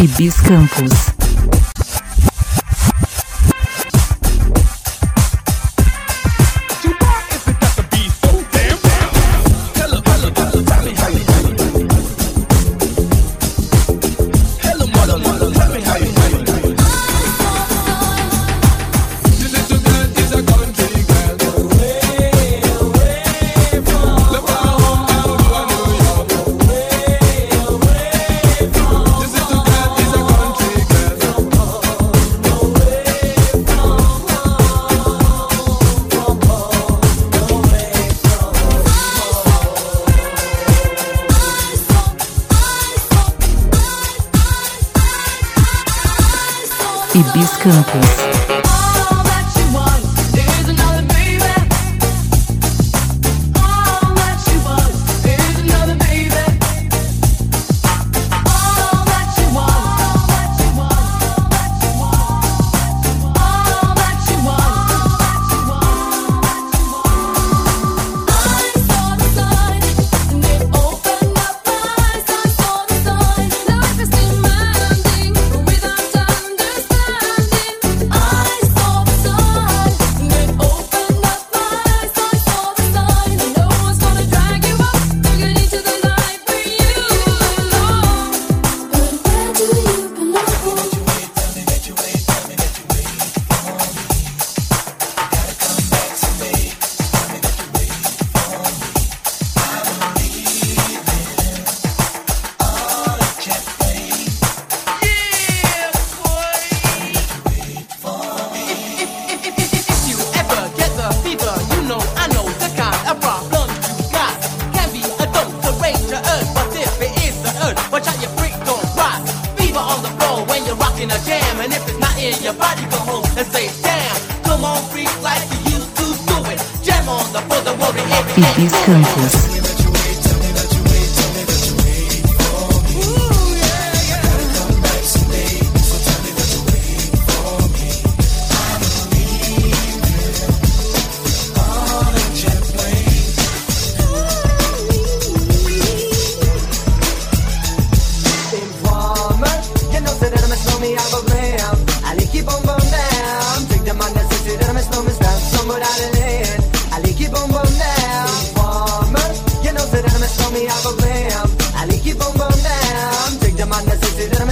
Ibis Campus. Hibis Hibis Campos. my necessity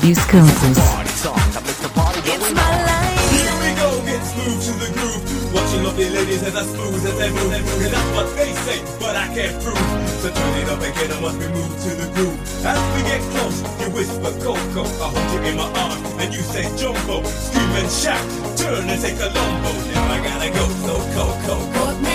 Abuse Conscious. ladies as I smooth as they move. And that's what they say, but I can't prove. So tune it up again, I must be moved to the groove. As we get close, you whisper Coco. I hold you in my arms, and you say Jumbo. Scream and shout, turn and take a Now I gotta go, so Coco.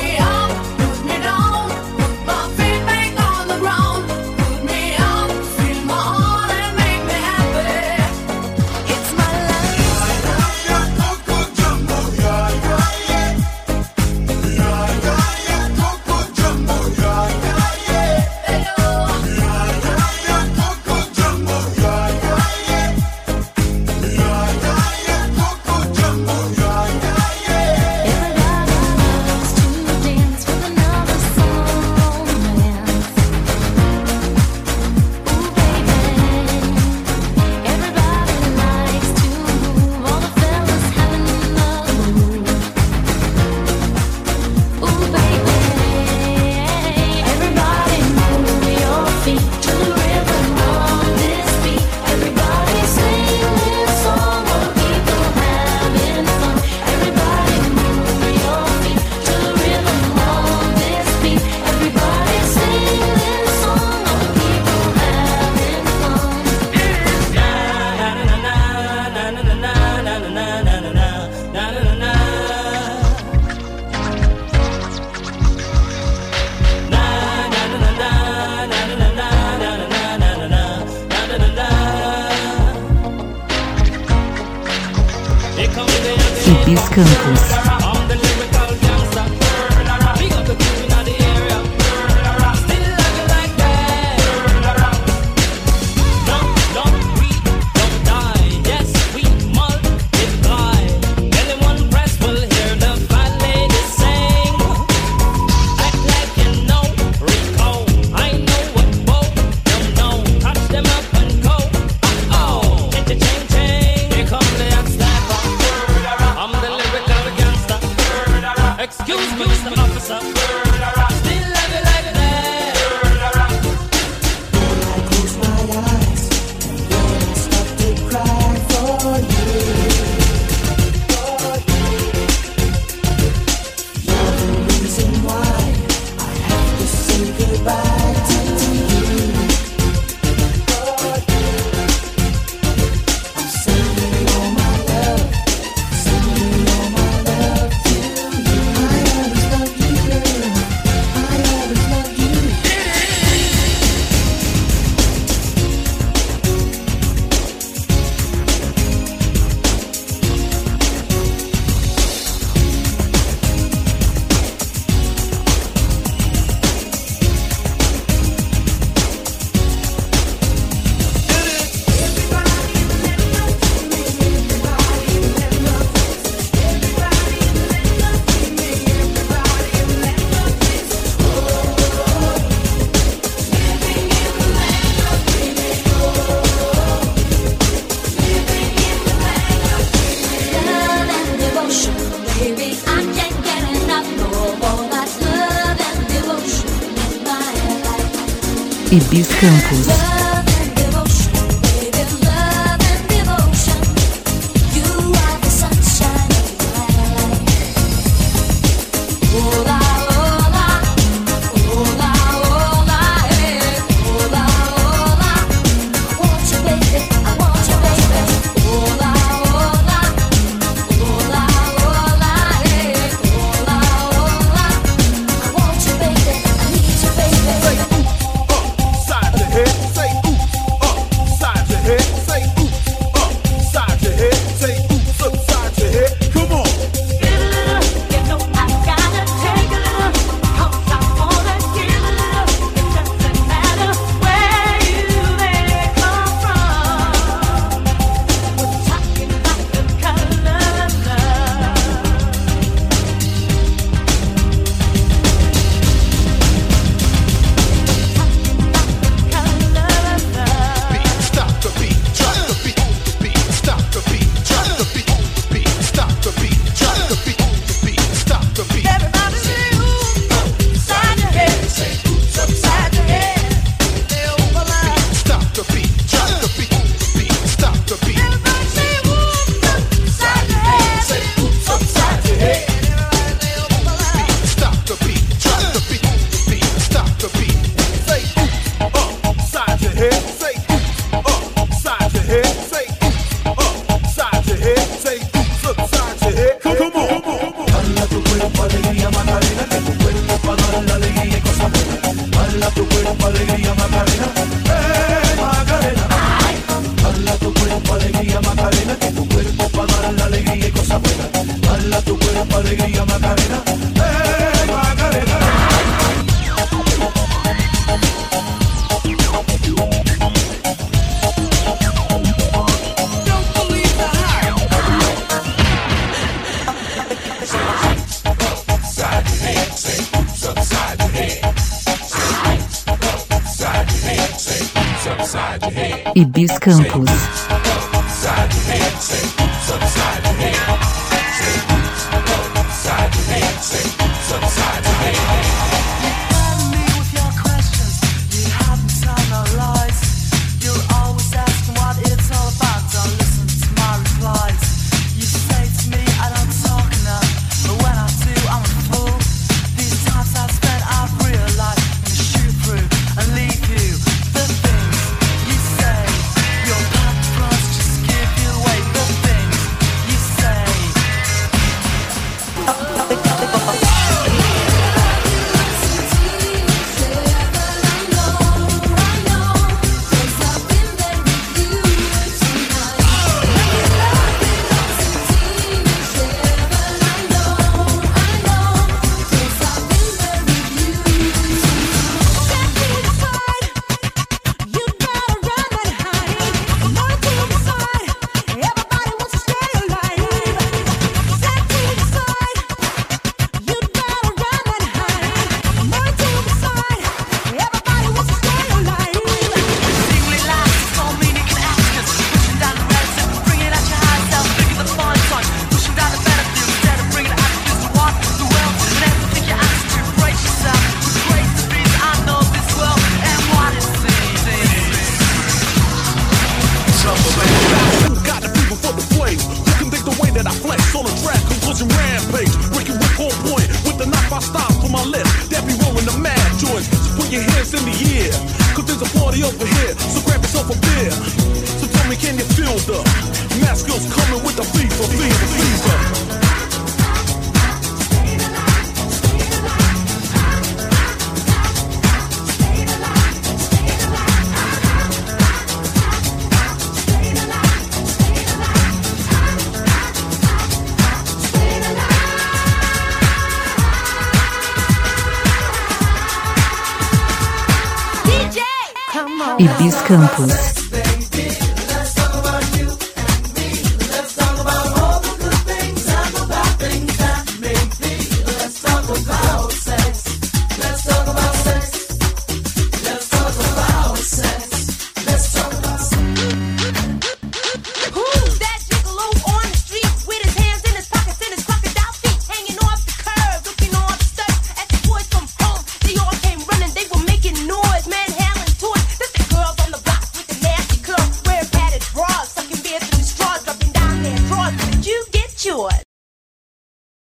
更不死 e Bis Campos. Cuerpo, alegría, Macarena, eh, Macarena. Bala tu cuerpo, alegría, Macarena, tu cuerpo pa' dar la alegría y cosas buenas. Bala tu cuerpo, alegría, Macarena, Ibis Campos. Your hands in the air. Cause there's a party over here. So grab yourself a beer. So tell me, can you feel the mask girls coming with the fever, fever, fever? Ibis Campus.